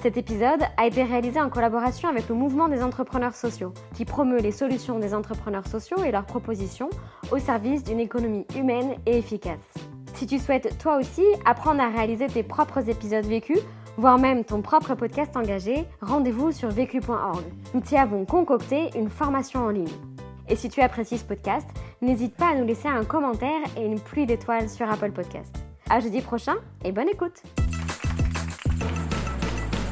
Cet épisode a été réalisé en collaboration avec le mouvement des entrepreneurs sociaux, qui promeut les solutions des entrepreneurs sociaux et leurs propositions au service d'une économie humaine et efficace. Si tu souhaites toi aussi apprendre à réaliser tes propres épisodes vécus, voire même ton propre podcast engagé, rendez-vous sur vécu.org. Nous t'y avons concocté une formation en ligne. Et si tu apprécies ce podcast, n'hésite pas à nous laisser un commentaire et une pluie d'étoiles sur Apple Podcast. À jeudi prochain et bonne écoute!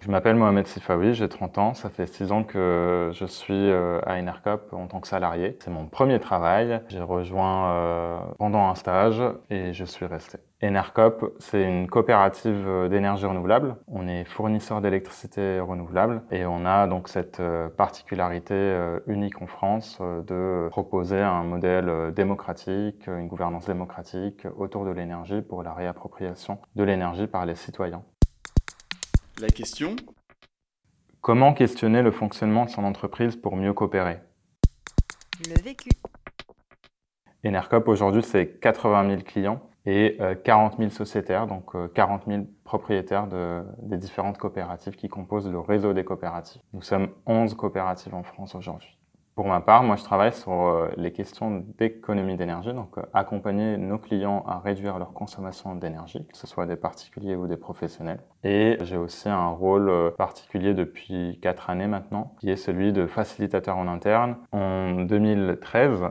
Je m'appelle Mohamed Sifawi, j'ai 30 ans, ça fait 6 ans que je suis euh, à Enercop en tant que salarié. C'est mon premier travail, j'ai rejoint euh, pendant un stage et je suis resté. Enercop, c'est une coopérative euh, d'énergie renouvelable. On est fournisseur d'électricité renouvelable et on a donc cette particularité unique en France de proposer un modèle démocratique, une gouvernance démocratique autour de l'énergie pour la réappropriation de l'énergie par les citoyens. La question Comment questionner le fonctionnement de son entreprise pour mieux coopérer? Le vécu. Enercop aujourd'hui c'est 80 000 clients et 40 euh, 000 sociétaires, donc 40 euh, 000 propriétaires de, des différentes coopératives qui composent le réseau des coopératives. Nous sommes 11 coopératives en France aujourd'hui. Pour ma part, moi, je travaille sur euh, les questions d'économie d'énergie, donc euh, accompagner nos clients à réduire leur consommation d'énergie, que ce soit des particuliers ou des professionnels. Et j'ai aussi un rôle euh, particulier depuis quatre années maintenant, qui est celui de facilitateur en interne. En 2013,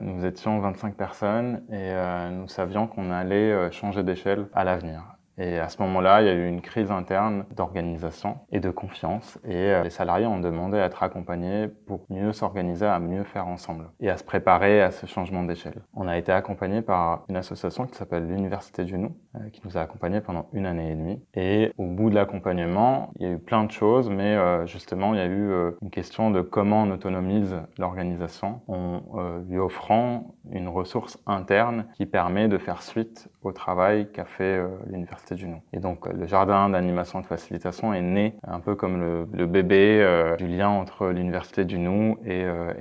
nous étions 25 personnes et nous savions qu'on allait changer d'échelle à l'avenir. Et à ce moment-là, il y a eu une crise interne d'organisation et de confiance. Et euh, les salariés ont demandé à être accompagnés pour mieux s'organiser, à mieux faire ensemble et à se préparer à ce changement d'échelle. On a été accompagnés par une association qui s'appelle l'Université du Nou, euh, qui nous a accompagnés pendant une année et demie. Et au bout de l'accompagnement, il y a eu plein de choses, mais euh, justement, il y a eu une question de comment on autonomise l'organisation en lui offrant une ressource interne qui permet de faire suite au travail qu'a fait l'Université du Et donc le jardin d'animation et de facilitation est né un peu comme le, bébé euh, du lien entre l'Université du Nou et euh.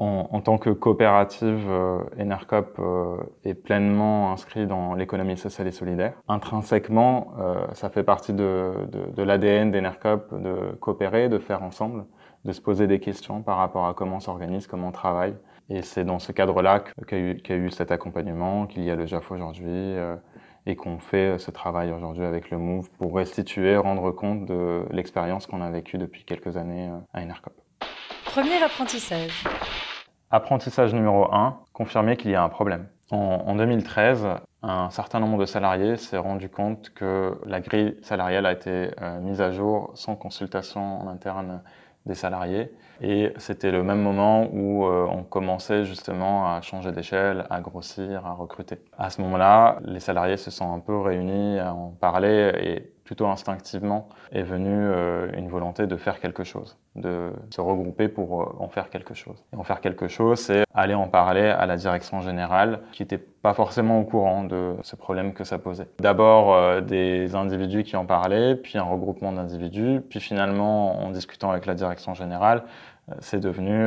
En, tant que coopérative, euh, Enercop est pleinement inscrit dans l'économie sociale et solidaire. Intrinsèquement, ça fait partie de, l'ADN d'Enercop de coopérer, de faire ensemble, de se poser des questions par rapport à comment on s'organise, comment on travaille. Et c'est dans ce cadre-là qu'il y, a eu cet accompagnement, qu'il y a le JAF aujourd'hui, et qu'on fait ce travail aujourd'hui avec le Move pour restituer, rendre compte de l'expérience qu'on a vécue depuis quelques années euh, à Enercop. Premier apprentissage. Apprentissage numéro 1, confirmer qu'il y a un problème. En, 2013, un certain nombre de salariés s'est rendu compte que la grille salariale a été euh, mise à jour sans consultation en interne des salariés. Et c'était le même moment où euh, on commençait justement à changer d'échelle, à grossir, à recruter. À ce moment-là, les salariés se sont un peu réunis à en parler et plutôt instinctivement est venue euh, une volonté de faire quelque chose, de se regrouper pour euh, en faire quelque chose. Et en faire quelque chose, c'est aller en parler à la direction générale qui n'était pas forcément au courant de ce problème que ça posait. D'abord euh, des individus qui en parlaient, puis un regroupement d'individus, puis finalement en discutant avec la direction générale, c'est devenu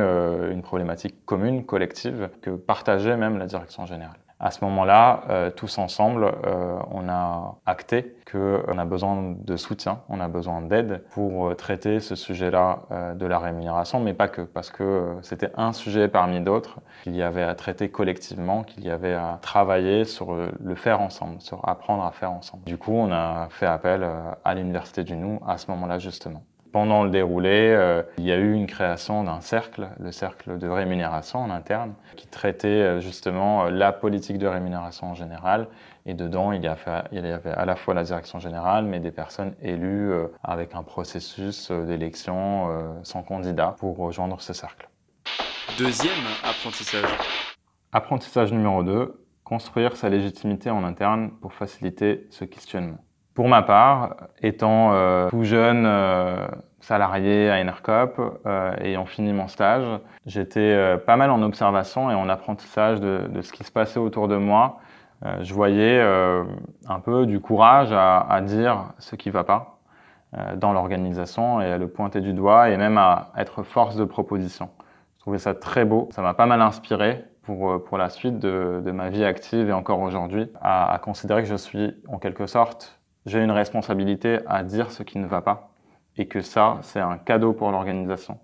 une problématique commune, collective, que partageait même la direction générale. À ce moment-là, euh, tous ensemble, euh, on a acté qu'on a besoin de soutien, on a besoin d'aide pour euh, traiter ce sujet-là de la rémunération, mais pas que, parce que c'était un sujet parmi d'autres qu'il y avait à traiter collectivement, qu'il y avait à travailler sur le faire ensemble, sur apprendre à faire ensemble. Du coup, on a fait appel à l'Université du Nou à ce moment-là, justement. Pendant le déroulé, euh, il y a eu une création d'un cercle, le cercle de rémunération en interne, qui traitait euh, justement euh, la politique de rémunération en général. Et dedans, il y, avait à la fois la direction générale, mais des personnes élues avec un processus d'élection sans candidat pour rejoindre ce cercle. Deuxième apprentissage. Apprentissage numéro 2, construire sa légitimité en interne pour faciliter ce questionnement. Pour ma part, étant euh, tout jeune euh, salarié à Enercop, euh, ayant fini mon stage, j'étais pas mal en observation et en apprentissage de, de, ce qui se passait autour de moi. je voyais un peu du courage à, à dire ce qui va pas dans l'organisation et à le pointer du doigt et même à être force de proposition. Je trouvais ça très beau, ça m'a pas mal inspiré pour, euh, pour la suite de, de ma vie active et encore aujourd'hui, à, à, considérer que je suis en quelque sorte, j'ai une responsabilité à dire ce qui ne va pas et que ça, c'est un cadeau pour l'organisation,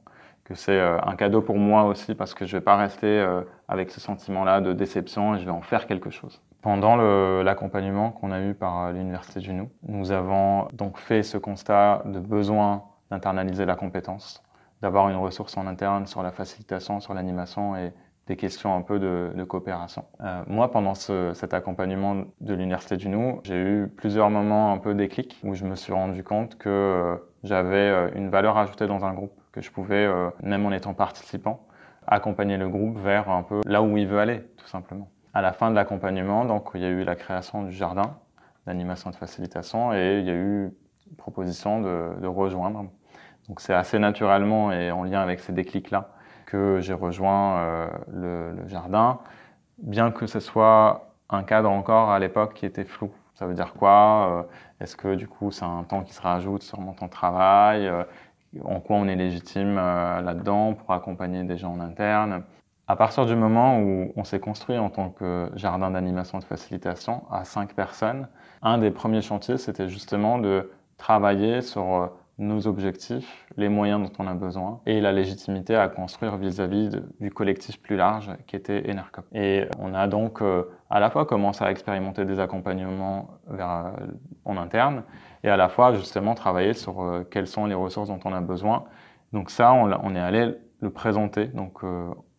que c'est euh, un cadeau pour moi aussi parce que je vais pas rester euh, avec ce sentiment-là de déception et je vais en faire quelque chose. Pendant l'accompagnement qu'on a eu par l'Université du Nou, nous avons donc fait ce constat de besoin d'internaliser la compétence, d'avoir une ressource en interne sur la facilitation, sur l'animation et, des questions un peu de, coopération. Euh, moi, pendant ce, cet accompagnement de l'Université du Nou, j'ai eu plusieurs moments un peu déclic où je me suis rendu compte que euh, j'avais euh, une valeur ajoutée dans un groupe, que je pouvais, même en étant participant, accompagner le groupe vers un peu là où il veut aller, tout simplement. À la fin de l'accompagnement, donc, il y a eu la création du jardin d'animation de facilitation et il y a eu proposition de, de rejoindre. Donc c'est assez naturellement et en lien avec ces déclics-là que j'ai rejoint euh, le, jardin, bien que ce soit un cadre encore à l'époque qui était flou. Ça veut dire quoi euh, Est-ce que du coup c'est un temps qui se rajoute sur mon temps de travail euh, En quoi on est légitime là-dedans pour accompagner des gens en interne? À partir du moment où on s'est construit en tant que jardin d'animation de facilitation à cinq personnes, un des premiers chantiers, c'était justement de travailler sur nos objectifs, les moyens dont on a besoin et la légitimité à construire vis-à-vis -vis du collectif plus large qui était Enercop. Et on a donc euh, à la fois commencé à expérimenter des accompagnements vers, euh, en interne et à la fois justement travailler sur euh, quelles sont les ressources dont on a besoin. Donc ça, on, est allé le présenter donc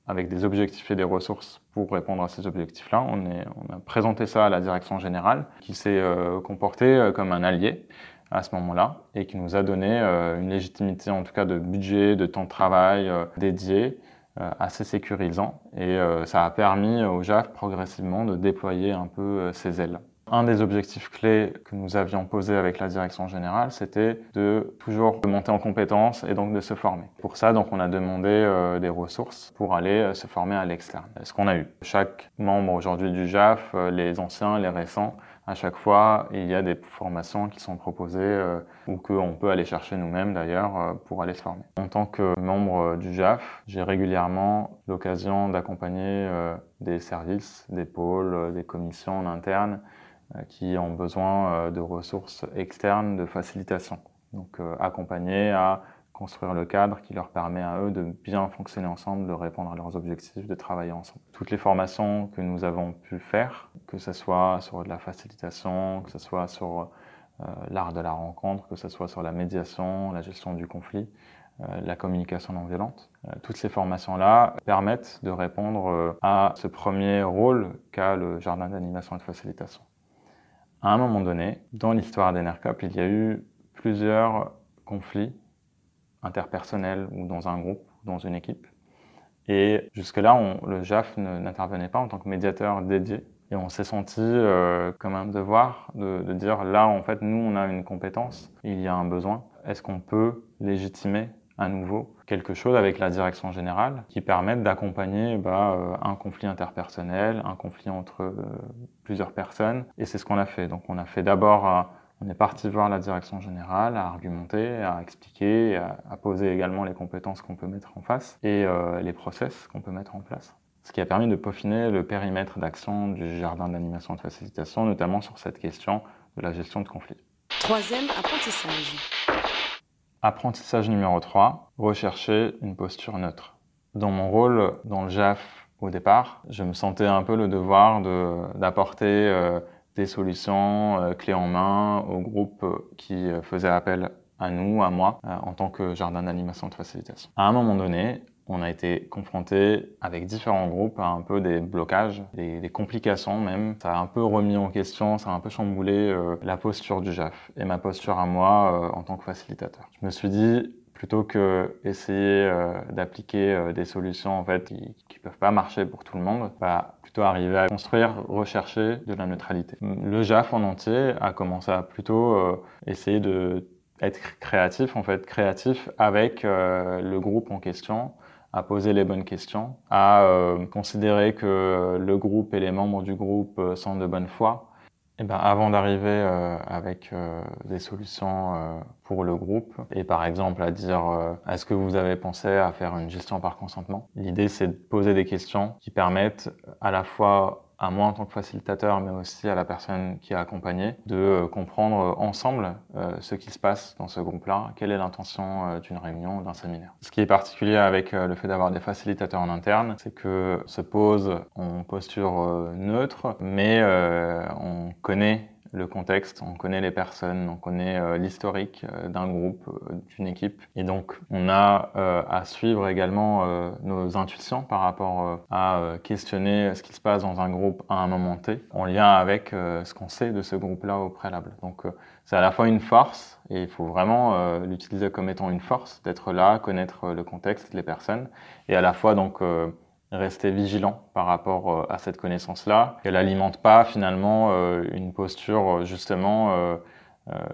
avec des objectifs et des ressources pour répondre à ces objectifs-là. On, on, a présenté ça à la direction générale qui s'est comportée comme un allié à ce moment-là et qui nous a donné euh, une légitimité en tout cas de budget, de temps de travail euh, dédié euh, assez sécurisant et ça a permis au JAF progressivement de déployer un peu ses ailes. Un des objectifs clés que nous avions posé avec la direction générale, c'était de toujours monter en compétences et donc de se former. Pour ça, donc, on a demandé des ressources pour aller se former à l'externe. Ce qu'on a eu. Chaque membre aujourd'hui du JAF, les anciens, les récents, à chaque fois, il y a des formations qui sont proposées euh, ou qu'on peut aller chercher nous-mêmes d'ailleurs euh, pour aller se former. En tant que membre du JAF, j'ai régulièrement l'occasion d'accompagner euh, des services, des pôles, des commissions en interne qui ont besoin de ressources externes de facilitation. Donc accompagner à construire le cadre qui leur permet à eux de bien fonctionner ensemble, de répondre à leurs objectifs, de travailler ensemble. Toutes les formations que nous avons pu faire, que ce soit sur de la facilitation, que ce soit sur euh, l'art de la rencontre, que ce soit sur la médiation, la gestion du conflit, euh, la communication non violente, euh, toutes ces formations-là permettent de répondre à ce premier rôle qu'a le jardin d'animation et de facilitation. À un moment donné, dans l'histoire d'Enercop, il y a eu plusieurs conflits interpersonnel ou dans un groupe, dans une équipe. Et jusque-là, le JAF n'intervenait pas en tant que médiateur dédié. Et on s'est senti euh, comme un devoir de, de, dire là, en fait, nous, on a une compétence, il y a un besoin. Est-ce qu'on peut légitimer à nouveau quelque chose avec la direction générale qui permette d'accompagner bah, euh, un conflit interpersonnel, un conflit entre euh, plusieurs personnes? Et c'est ce qu'on a fait. Donc on a fait d'abord on est parti voir la direction générale, à argumenter, à expliquer, à, à poser également les compétences qu'on peut mettre en face et euh, les process qu'on peut mettre en place. Ce qui a permis de peaufiner le périmètre d'action du jardin d'animation et de facilitation, notamment sur cette question de la gestion de conflits. Troisième apprentissage. Apprentissage numéro 3, rechercher une posture neutre. Dans mon rôle dans le JAF au départ, je me sentais un peu le devoir d'apporter euh, des solutions euh, clés en main au groupe euh, qui euh, faisait appel à nous, à moi, en tant que jardin d'animation de facilitation. À un moment donné, on a été confronté avec différents groupes à un peu des blocages, des, complications même. Ça a un peu remis en question, ça a un peu chamboulé la posture du JAF et ma posture à moi en tant que facilitateur. Je me suis dit, plutôt que essayer euh, d'appliquer des solutions en fait qui, qui peuvent pas marcher pour tout le monde, bah, plutôt à construire, rechercher de la neutralité. Le JAF en entier a commencé à plutôt essayer de être créatif, en fait, créatif avec le groupe en question, à poser les bonnes questions, à considérer que le groupe et les membres du groupe sont de bonne foi, eh ben, avant d'arriver euh, avec euh, des solutions euh, pour le groupe et par exemple à dire est-ce que vous avez pensé à faire une gestion par consentement? L'idée c'est de poser des questions qui permettent à la fois à moi en tant que facilitateur, mais aussi à la personne qui a accompagné, de euh, comprendre ensemble euh, ce qui se passe dans ce groupe-là, quelle est l'intention euh, d'une réunion d'un séminaire? Ce qui est particulier avec le fait d'avoir des facilitateurs en interne, c'est que se pose en posture neutre, mais on connaît le contexte, on connaît les personnes, on connaît euh, l'historique euh, d'un groupe, euh, d'une équipe. Et donc, on a à suivre également nos intuitions par rapport à questionner ce qui se passe dans un groupe à un moment T, en lien avec ce qu'on sait de ce groupe-là au préalable. Donc, c'est à la fois une force, et il faut vraiment l'utiliser comme étant une force, d'être là, connaître le contexte, les personnes, et à la fois donc rester vigilant par rapport euh, à cette connaissance-là, qu'elle n'alimente pas finalement euh, une posture euh, justement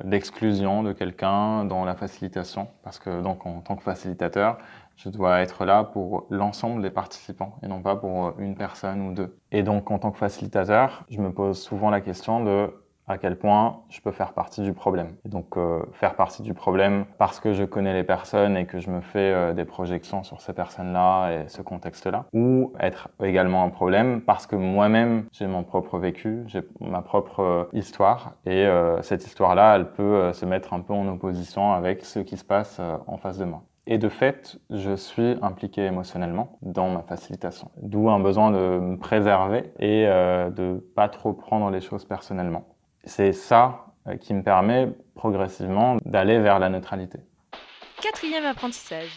d'exclusion de quelqu'un dans la facilitation, parce que donc en tant que facilitateur, je dois être là pour l'ensemble des participants et non pas pour une personne ou deux. Et donc en tant que facilitateur, je me pose souvent la question de à quel point je peux faire partie du problème. Et donc euh, faire partie du problème parce que je connais les personnes et que je me fais euh, des projections sur ces personnes-là et ce contexte-là, ou être également un problème parce que moi-même j'ai mon propre vécu, j'ai ma propre euh, histoire et cette histoire-là, elle peut se mettre un peu en opposition avec ce qui se passe en face de moi. Et de fait, je suis impliqué émotionnellement dans ma facilitation. D'où un besoin de me préserver et de pas trop prendre les choses personnellement c'est ça euh, qui me permet progressivement d'aller vers la neutralité. Quatrième apprentissage.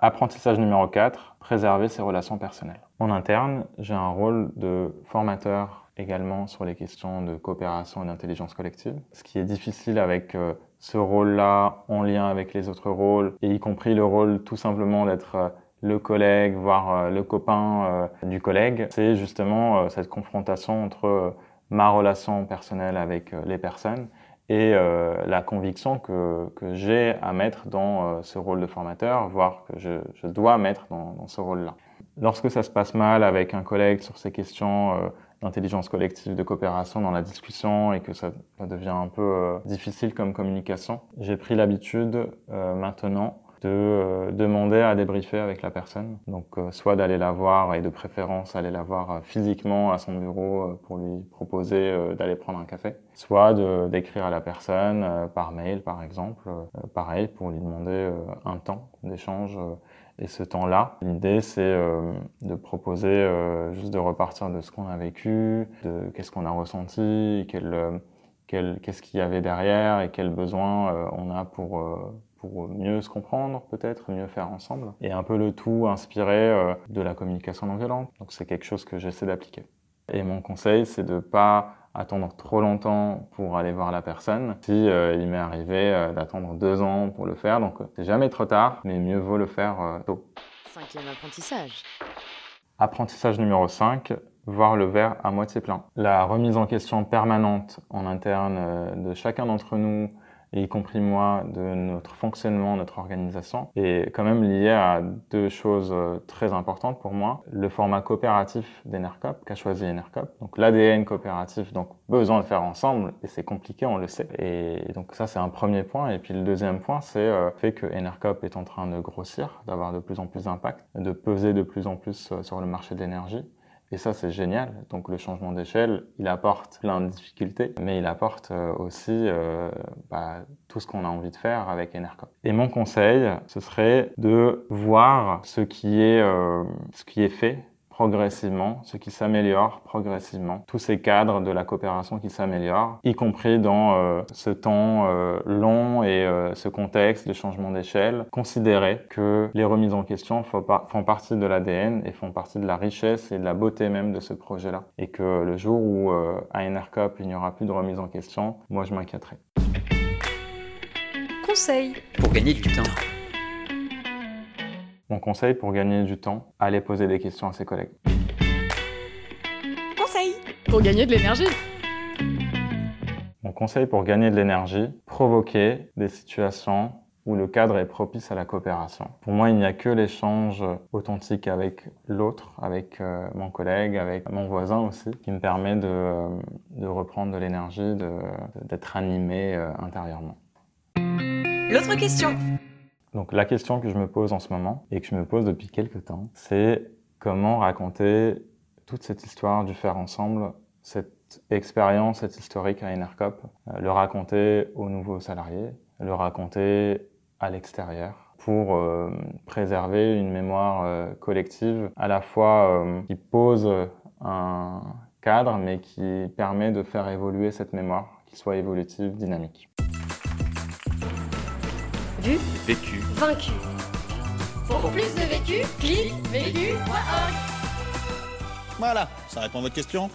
Apprentissage numéro 4, préserver ses relations personnelles. En interne, j'ai un rôle de formateur également sur les questions de coopération et d'intelligence collective. Ce qui est difficile avec euh, ce rôle-là en lien avec les autres rôles, et y compris le rôle tout simplement d'être euh, le collègue, voire le copain du collègue, c'est justement cette confrontation entre ma relation personnelle avec euh, les personnes et euh, la conviction que, que j'ai à mettre dans euh, ce rôle de formateur, voire que je, je dois mettre dans, ce rôle-là. Lorsque ça se passe mal avec un collègue sur ces questions d'intelligence collective, de coopération dans la discussion et que ça devient un peu difficile comme communication, j'ai pris l'habitude maintenant de euh, demander à débriefer avec la personne. Donc euh, soit d'aller la voir et de préférence aller la voir euh, physiquement à son bureau pour lui proposer d'aller prendre un café, soit d'écrire à la personne par mail par exemple, pareil pour lui demander un temps d'échange et ce temps-là, l'idée, c'est de proposer juste de repartir de ce qu'on a vécu, de qu'est-ce qu'on a ressenti, qu'est-ce qu'il y avait derrière et quels besoins on a pour, pour mieux se comprendre peut-être, mieux faire ensemble, et un peu le tout inspiré euh, de la communication non violente. Donc c'est quelque chose que j'essaie d'appliquer. Et mon conseil, c'est de ne pas attendre trop longtemps pour aller voir la personne. Si euh, il m'est arrivé euh, d'attendre deux ans pour le faire, donc c'est jamais trop tard, mais mieux vaut le faire tôt. Cinquième apprentissage. Apprentissage numéro 5, voir le verre à moitié plein. La remise en question permanente en interne de chacun d'entre nous y compris moi, de notre fonctionnement, notre organisation, est quand même lié à deux choses euh, très importantes pour moi. Le format coopératif d'Enercop, qu'a choisi Enercop. Donc l'ADN coopératif, donc besoin de faire ensemble, et c'est compliqué, on le sait. Et donc ça, c'est un premier point. Et puis le deuxième point, c'est euh, le fait que Enercop est en train de grossir, d'avoir de plus en plus d'impact, de peser de plus en plus euh, sur le marché de l'énergie. Et ça, c'est génial. Donc le changement d'échelle, il apporte plein de difficultés, mais il apporte euh, aussi euh, bah, tout ce qu'on a envie de faire avec Enercop. Et mon conseil, ce serait de voir ce qui est, euh, ce qui est fait progressivement, ce qui s'améliore progressivement, tous ces cadres de la coopération qui s'améliorent, y compris dans euh, ce temps euh, long et euh, ce contexte de changement d'échelle, considérer que les remises en question font, font partie de l'ADN et font partie de la richesse et de la beauté même de ce projet-là. Et que le jour où à NRCOP il n'y aura plus de remise en question, moi je m'inquiéterai. Conseil pour gagner du temps. Mon conseil pour gagner du temps, allez poser des questions à ses collègues. pour gagner de l'énergie. Mon conseil pour gagner de l'énergie, provoquer des situations où le cadre est propice à la coopération. Pour moi, il n'y a que l'échange authentique avec l'autre, avec euh, mon collègue, avec mon voisin aussi, qui me permet de, euh, de reprendre de l'énergie, d'être animé euh, intérieurement. L'autre question. Donc la question que je me pose en ce moment et que je me pose depuis quelques temps, c'est comment raconter toute cette histoire du faire ensemble, cette expérience, cette historique à Enercop, le raconter aux nouveaux salariés, le raconter à l'extérieur pour euh, préserver une mémoire euh, collective à la fois euh, qui pose un cadre mais qui permet de faire évoluer cette mémoire, qui soit évolutive, dynamique. Vu, vécu, vaincu. Pour plus de vécu, clique vécu.org. Voilà, ça répond à votre question